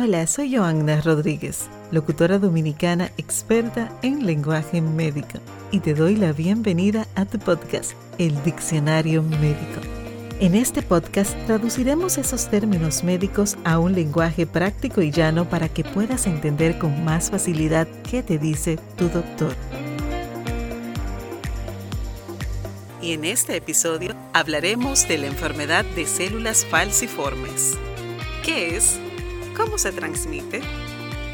Hola, soy Joanna Rodríguez, locutora dominicana experta en lenguaje médico, y te doy la bienvenida a tu podcast, El Diccionario Médico. En este podcast traduciremos esos términos médicos a un lenguaje práctico y llano para que puedas entender con más facilidad qué te dice tu doctor. Y en este episodio hablaremos de la enfermedad de células falciformes. ¿Qué es? ¿Cómo se transmite?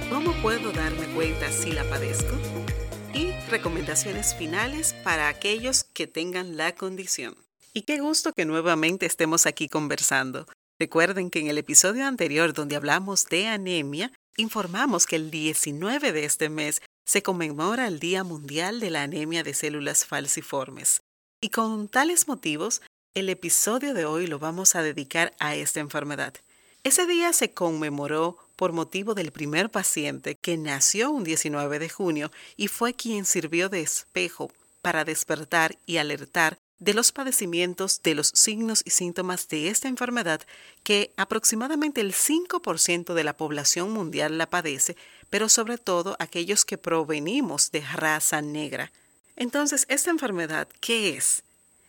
¿Cómo puedo darme cuenta si la padezco? Y recomendaciones finales para aquellos que tengan la condición. Y qué gusto que nuevamente estemos aquí conversando. Recuerden que en el episodio anterior donde hablamos de anemia, informamos que el 19 de este mes se conmemora el Día Mundial de la Anemia de Células Falciformes. Y con tales motivos, el episodio de hoy lo vamos a dedicar a esta enfermedad. Ese día se conmemoró por motivo del primer paciente que nació un 19 de junio y fue quien sirvió de espejo para despertar y alertar de los padecimientos de los signos y síntomas de esta enfermedad que aproximadamente el 5% de la población mundial la padece, pero sobre todo aquellos que provenimos de raza negra. Entonces, ¿esta enfermedad qué es?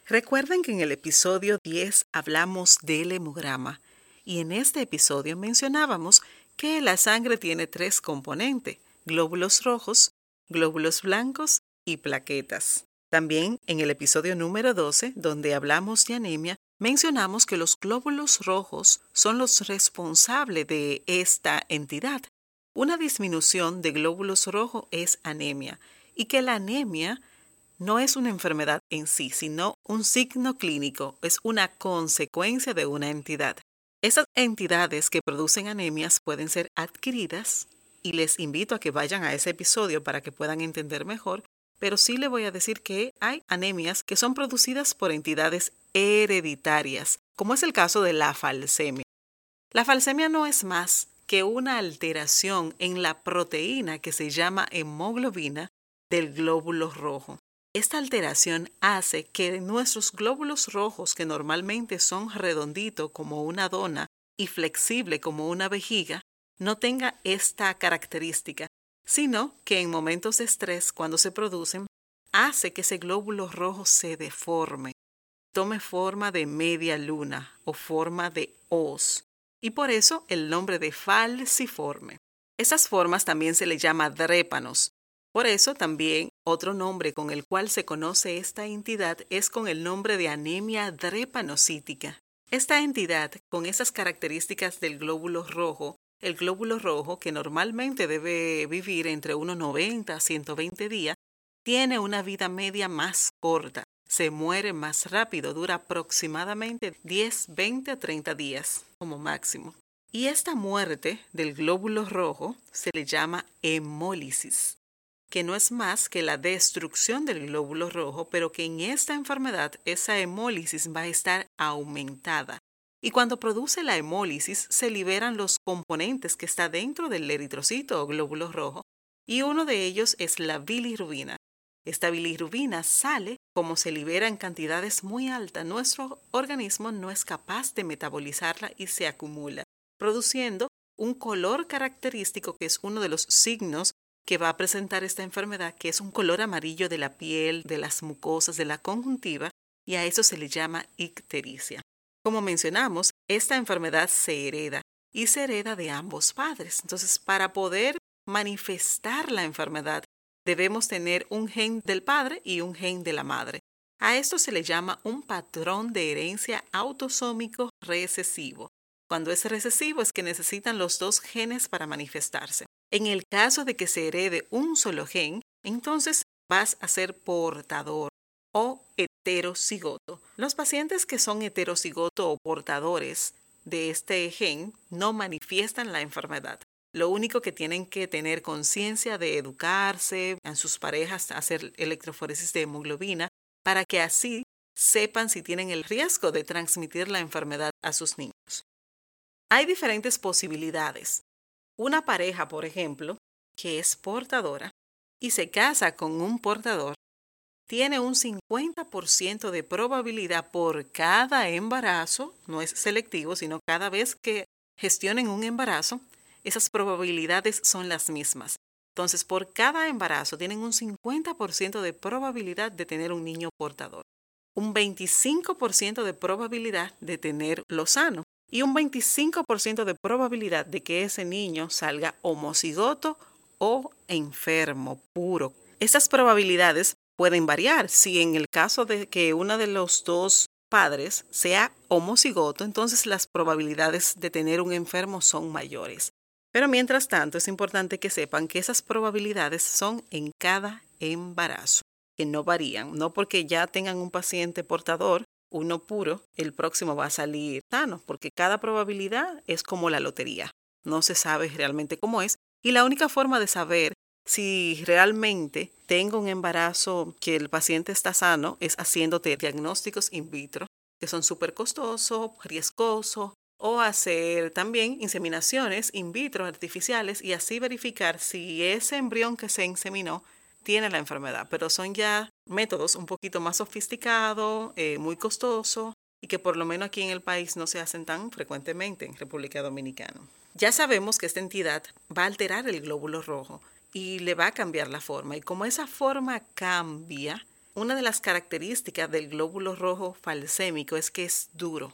Recuerden que en el episodio 10 hablamos del hemograma y en este episodio mencionábamos que la sangre tiene tres componentes, glóbulos rojos, glóbulos blancos y plaquetas. También en el episodio número 12, donde hablamos de anemia, mencionamos que los glóbulos rojos son los responsables de esta entidad. Una disminución de glóbulos rojos es anemia y que la anemia no es una enfermedad en sí, sino un signo clínico, es una consecuencia de una entidad. Esas entidades que producen anemias pueden ser adquiridas y les invito a que vayan a ese episodio para que puedan entender mejor, pero sí le voy a decir que hay anemias que son producidas por entidades hereditarias, como es el caso de la falsemia. La falsemia no es más que una alteración en la proteína que se llama hemoglobina del glóbulo rojo. Esta alteración hace que nuestros glóbulos rojos, que normalmente son redonditos como una dona y flexible como una vejiga, no tenga esta característica, sino que en momentos de estrés, cuando se producen, hace que ese glóbulo rojo se deforme, tome forma de media luna o forma de hoz, y por eso el nombre de falciforme. Esas formas también se le llama drépanos, por eso también otro nombre con el cual se conoce esta entidad es con el nombre de anemia drepanocítica. Esta entidad, con esas características del glóbulo rojo, el glóbulo rojo, que normalmente debe vivir entre unos 90 a 120 días, tiene una vida media más corta, se muere más rápido, dura aproximadamente 10, 20 a 30 días como máximo. Y esta muerte del glóbulo rojo se le llama hemólisis que no es más que la destrucción del glóbulo rojo, pero que en esta enfermedad esa hemólisis va a estar aumentada. Y cuando produce la hemólisis se liberan los componentes que está dentro del eritrocito o glóbulo rojo, y uno de ellos es la bilirrubina. Esta bilirrubina sale como se libera en cantidades muy altas. Nuestro organismo no es capaz de metabolizarla y se acumula, produciendo un color característico que es uno de los signos que va a presentar esta enfermedad, que es un color amarillo de la piel, de las mucosas, de la conjuntiva, y a eso se le llama ictericia. Como mencionamos, esta enfermedad se hereda y se hereda de ambos padres. Entonces, para poder manifestar la enfermedad, debemos tener un gen del padre y un gen de la madre. A esto se le llama un patrón de herencia autosómico recesivo. Cuando es recesivo es que necesitan los dos genes para manifestarse. En el caso de que se herede un solo gen, entonces vas a ser portador o heterocigoto. Los pacientes que son heterocigoto o portadores de este gen no manifiestan la enfermedad. Lo único que tienen que tener conciencia de educarse en sus parejas, hacer electroforesis de hemoglobina, para que así sepan si tienen el riesgo de transmitir la enfermedad a sus niños. Hay diferentes posibilidades. Una pareja, por ejemplo, que es portadora y se casa con un portador, tiene un 50% de probabilidad por cada embarazo, no es selectivo, sino cada vez que gestionen un embarazo, esas probabilidades son las mismas. Entonces, por cada embarazo tienen un 50% de probabilidad de tener un niño portador, un 25% de probabilidad de tener lo sano y un 25% de probabilidad de que ese niño salga homocigoto o enfermo puro. Esas probabilidades pueden variar. Si en el caso de que uno de los dos padres sea homocigoto, entonces las probabilidades de tener un enfermo son mayores. Pero mientras tanto es importante que sepan que esas probabilidades son en cada embarazo, que no varían, no porque ya tengan un paciente portador, uno puro, el próximo va a salir sano, porque cada probabilidad es como la lotería, no se sabe realmente cómo es, y la única forma de saber si realmente tengo un embarazo que el paciente está sano es haciéndote diagnósticos in vitro, que son súper costosos, riesgosos, o hacer también inseminaciones in vitro artificiales y así verificar si ese embrión que se inseminó tiene la enfermedad. Pero son ya métodos un poquito más sofisticados, eh, muy costosos y que por lo menos aquí en el país no se hacen tan frecuentemente en República Dominicana. Ya sabemos que esta entidad va a alterar el glóbulo rojo y le va a cambiar la forma. Y como esa forma cambia, una de las características del glóbulo rojo falsémico es que es duro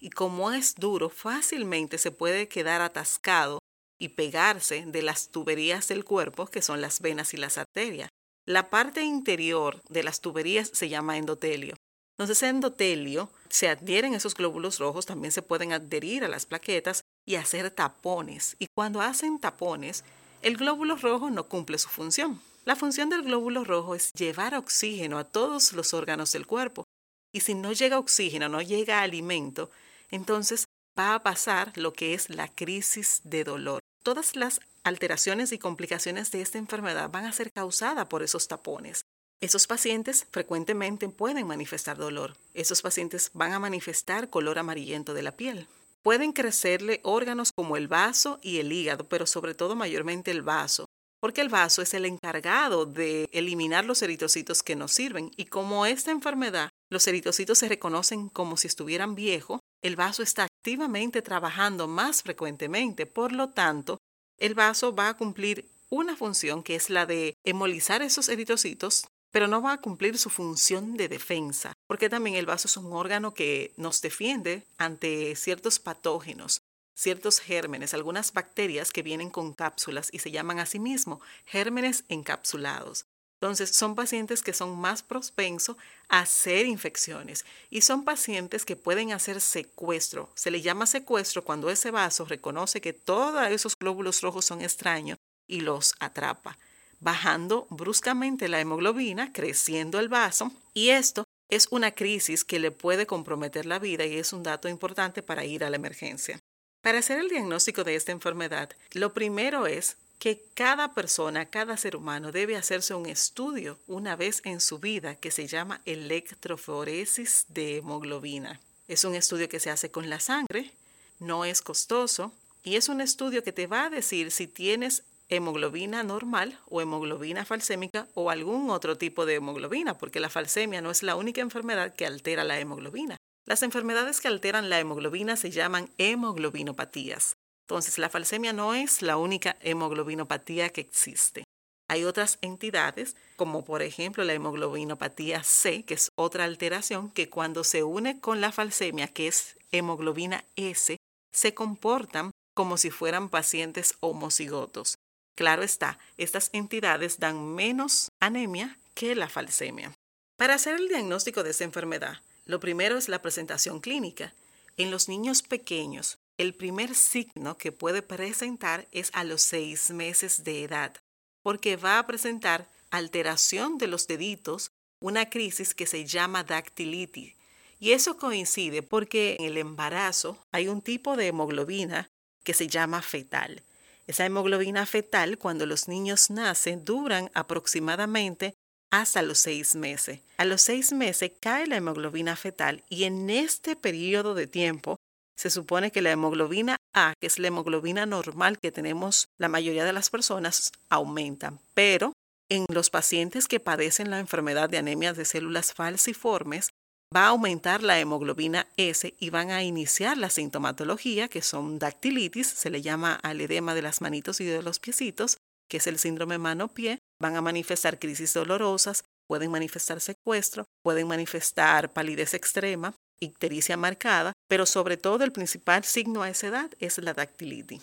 y como es duro, fácilmente se puede quedar atascado y pegarse de las tuberías del cuerpo, que son las venas y las arterias. La parte interior de las tuberías se llama endotelio. Entonces, endotelio se adhieren esos glóbulos rojos, también se pueden adherir a las plaquetas y hacer tapones. Y cuando hacen tapones, el glóbulo rojo no cumple su función. La función del glóbulo rojo es llevar oxígeno a todos los órganos del cuerpo. Y si no llega oxígeno, no llega alimento, entonces va a pasar lo que es la crisis de dolor. Todas las alteraciones y complicaciones de esta enfermedad van a ser causadas por esos tapones. Esos pacientes frecuentemente pueden manifestar dolor. Esos pacientes van a manifestar color amarillento de la piel. Pueden crecerle órganos como el vaso y el hígado, pero sobre todo mayormente el vaso, porque el vaso es el encargado de eliminar los eritrocitos que nos sirven. Y como esta enfermedad, los eritrocitos se reconocen como si estuvieran viejos, el vaso está activamente trabajando más frecuentemente, por lo tanto, el vaso va a cumplir una función que es la de hemolizar esos eritrocitos, pero no va a cumplir su función de defensa, porque también el vaso es un órgano que nos defiende ante ciertos patógenos, ciertos gérmenes, algunas bacterias que vienen con cápsulas y se llaman a sí mismo gérmenes encapsulados. Entonces, son pacientes que son más propensos hacer infecciones y son pacientes que pueden hacer secuestro. Se le llama secuestro cuando ese vaso reconoce que todos esos glóbulos rojos son extraños y los atrapa, bajando bruscamente la hemoglobina, creciendo el vaso y esto es una crisis que le puede comprometer la vida y es un dato importante para ir a la emergencia. Para hacer el diagnóstico de esta enfermedad, lo primero es que cada persona, cada ser humano debe hacerse un estudio una vez en su vida que se llama electroforesis de hemoglobina. Es un estudio que se hace con la sangre, no es costoso y es un estudio que te va a decir si tienes hemoglobina normal o hemoglobina falsémica o algún otro tipo de hemoglobina, porque la falsemia no es la única enfermedad que altera la hemoglobina. Las enfermedades que alteran la hemoglobina se llaman hemoglobinopatías. Entonces, la falsemia no es la única hemoglobinopatía que existe. Hay otras entidades, como por ejemplo la hemoglobinopatía C, que es otra alteración que cuando se une con la falsemia, que es hemoglobina S, se comportan como si fueran pacientes homocigotos. Claro está, estas entidades dan menos anemia que la falsemia. Para hacer el diagnóstico de esta enfermedad, lo primero es la presentación clínica. En los niños pequeños, el primer signo que puede presentar es a los seis meses de edad, porque va a presentar alteración de los deditos, una crisis que se llama dactilitis. Y eso coincide porque en el embarazo hay un tipo de hemoglobina que se llama fetal. Esa hemoglobina fetal, cuando los niños nacen, duran aproximadamente hasta los seis meses. A los seis meses cae la hemoglobina fetal y en este periodo de tiempo se supone que la hemoglobina A, que es la hemoglobina normal que tenemos la mayoría de las personas, aumenta. Pero en los pacientes que padecen la enfermedad de anemia de células falciformes, va a aumentar la hemoglobina S y van a iniciar la sintomatología, que son dactilitis, se le llama al edema de las manitos y de los piecitos, que es el síndrome mano-pie, van a manifestar crisis dolorosas, pueden manifestar secuestro, pueden manifestar palidez extrema, ictericia marcada, pero sobre todo el principal signo a esa edad es la dactilitis.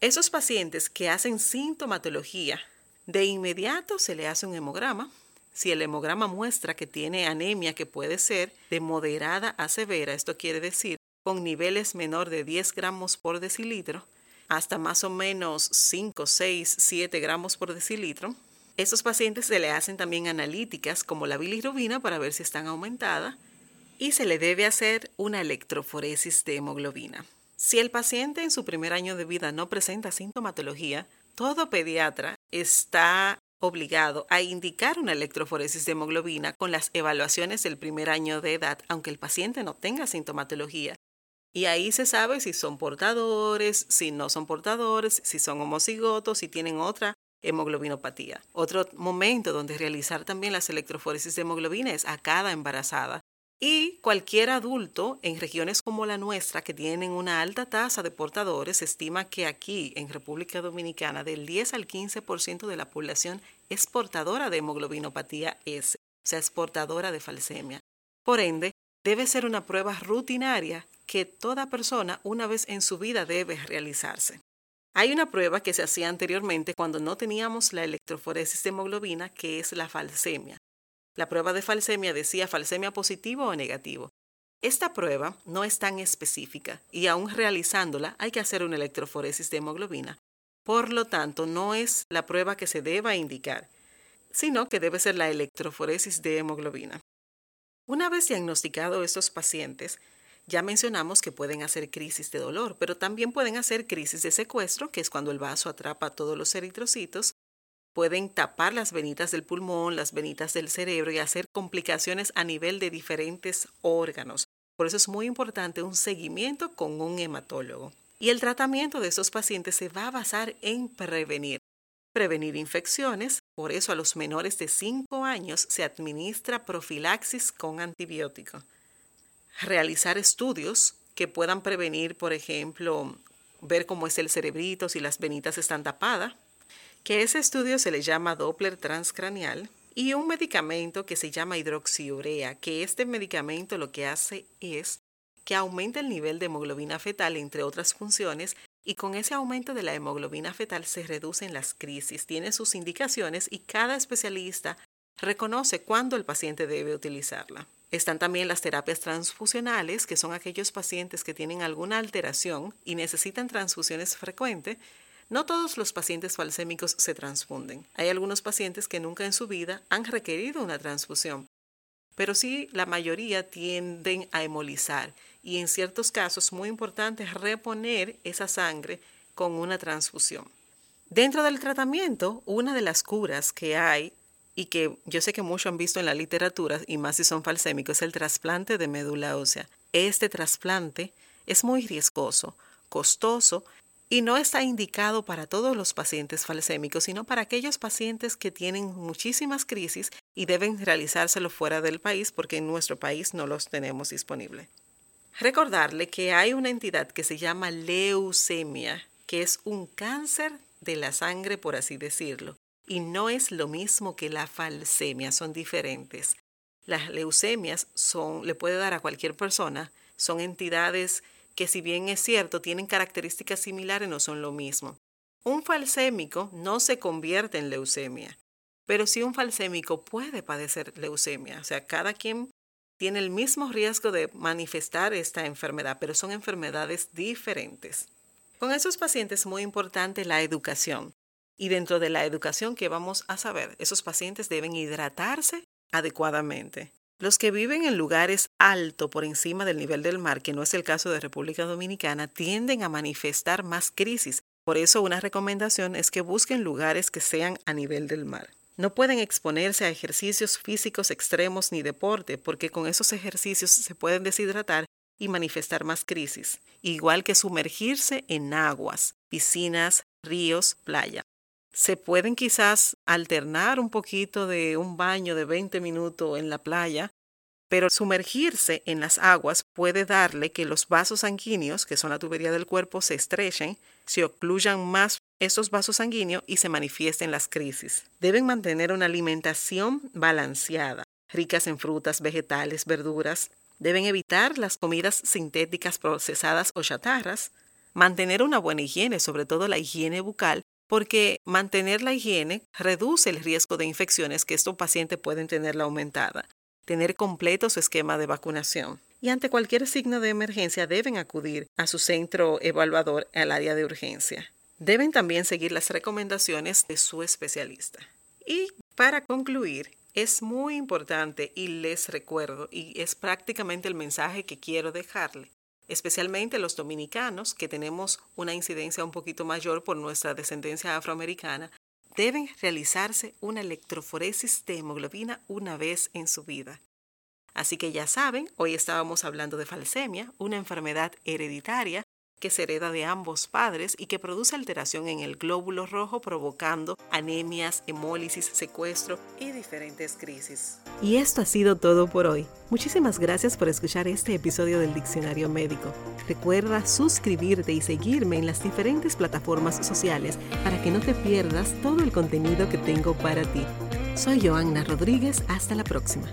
Esos pacientes que hacen sintomatología, de inmediato se le hace un hemograma. Si el hemograma muestra que tiene anemia que puede ser de moderada a severa, esto quiere decir con niveles menor de 10 gramos por decilitro, hasta más o menos 5, 6, 7 gramos por decilitro, esos pacientes se le hacen también analíticas como la bilirrubina para ver si están aumentadas y se le debe hacer una electroforesis de hemoglobina. Si el paciente en su primer año de vida no presenta sintomatología, todo pediatra está obligado a indicar una electroforesis de hemoglobina con las evaluaciones del primer año de edad, aunque el paciente no tenga sintomatología. Y ahí se sabe si son portadores, si no son portadores, si son homocigotos, si tienen otra hemoglobinopatía. Otro momento donde realizar también las electroforesis de hemoglobina es a cada embarazada. Y cualquier adulto en regiones como la nuestra que tienen una alta tasa de portadores, estima que aquí en República Dominicana del 10 al 15% de la población es portadora de hemoglobinopatía S, o sea, es portadora de falsemia. Por ende, debe ser una prueba rutinaria que toda persona una vez en su vida debe realizarse. Hay una prueba que se hacía anteriormente cuando no teníamos la electroforesis de hemoglobina, que es la falsemia. La prueba de falsemia decía falsemia positivo o negativo. Esta prueba no es tan específica y aún realizándola hay que hacer una electroforesis de hemoglobina. Por lo tanto, no es la prueba que se deba indicar, sino que debe ser la electroforesis de hemoglobina. Una vez diagnosticados estos pacientes, ya mencionamos que pueden hacer crisis de dolor, pero también pueden hacer crisis de secuestro, que es cuando el vaso atrapa todos los eritrocitos. Pueden tapar las venitas del pulmón, las venitas del cerebro y hacer complicaciones a nivel de diferentes órganos. Por eso es muy importante un seguimiento con un hematólogo. Y el tratamiento de estos pacientes se va a basar en prevenir. Prevenir infecciones, por eso a los menores de 5 años se administra profilaxis con antibiótico realizar estudios que puedan prevenir, por ejemplo, ver cómo es el cerebrito, si las venitas están tapadas, que ese estudio se le llama Doppler transcranial, y un medicamento que se llama hidroxiurea, que este medicamento lo que hace es que aumenta el nivel de hemoglobina fetal, entre otras funciones, y con ese aumento de la hemoglobina fetal se reducen las crisis, tiene sus indicaciones y cada especialista reconoce cuándo el paciente debe utilizarla. Están también las terapias transfusionales, que son aquellos pacientes que tienen alguna alteración y necesitan transfusiones frecuentes. No todos los pacientes falsémicos se transfunden. Hay algunos pacientes que nunca en su vida han requerido una transfusión, pero sí la mayoría tienden a hemolizar y en ciertos casos muy importante es reponer esa sangre con una transfusión. Dentro del tratamiento, una de las curas que hay y que yo sé que muchos han visto en la literatura, y más si son falsémicos, es el trasplante de médula ósea. Este trasplante es muy riesgoso, costoso y no está indicado para todos los pacientes falsémicos, sino para aquellos pacientes que tienen muchísimas crisis y deben realizárselo fuera del país porque en nuestro país no los tenemos disponibles. Recordarle que hay una entidad que se llama leucemia, que es un cáncer de la sangre, por así decirlo y no es lo mismo que la falsemia, son diferentes. Las leucemias son, le puede dar a cualquier persona, son entidades que si bien es cierto, tienen características similares, no son lo mismo. Un falsémico no se convierte en leucemia, pero sí un falsémico puede padecer leucemia. O sea, cada quien tiene el mismo riesgo de manifestar esta enfermedad, pero son enfermedades diferentes. Con esos pacientes es muy importante la educación. Y dentro de la educación que vamos a saber, esos pacientes deben hidratarse adecuadamente. Los que viven en lugares alto por encima del nivel del mar, que no es el caso de República Dominicana, tienden a manifestar más crisis. Por eso una recomendación es que busquen lugares que sean a nivel del mar. No pueden exponerse a ejercicios físicos extremos ni deporte, porque con esos ejercicios se pueden deshidratar y manifestar más crisis, igual que sumergirse en aguas, piscinas, ríos, playa se pueden quizás alternar un poquito de un baño de 20 minutos en la playa, pero sumergirse en las aguas puede darle que los vasos sanguíneos, que son la tubería del cuerpo, se estrechen, se ocluyan más esos vasos sanguíneos y se manifiesten las crisis. Deben mantener una alimentación balanceada, ricas en frutas, vegetales, verduras. Deben evitar las comidas sintéticas procesadas o chatarras. Mantener una buena higiene, sobre todo la higiene bucal, porque mantener la higiene reduce el riesgo de infecciones que estos pacientes pueden tener la aumentada. Tener completo su esquema de vacunación. Y ante cualquier signo de emergencia deben acudir a su centro evaluador al área de urgencia. Deben también seguir las recomendaciones de su especialista. Y para concluir, es muy importante y les recuerdo, y es prácticamente el mensaje que quiero dejarle, especialmente los dominicanos que tenemos una incidencia un poquito mayor por nuestra descendencia afroamericana, deben realizarse una electroforesis de hemoglobina una vez en su vida. Así que ya saben, hoy estábamos hablando de falsemia, una enfermedad hereditaria que se hereda de ambos padres y que produce alteración en el glóbulo rojo provocando anemias, hemólisis, secuestro y diferentes crisis. Y esto ha sido todo por hoy. Muchísimas gracias por escuchar este episodio del Diccionario Médico. Recuerda suscribirte y seguirme en las diferentes plataformas sociales para que no te pierdas todo el contenido que tengo para ti. Soy Joanna Rodríguez, hasta la próxima.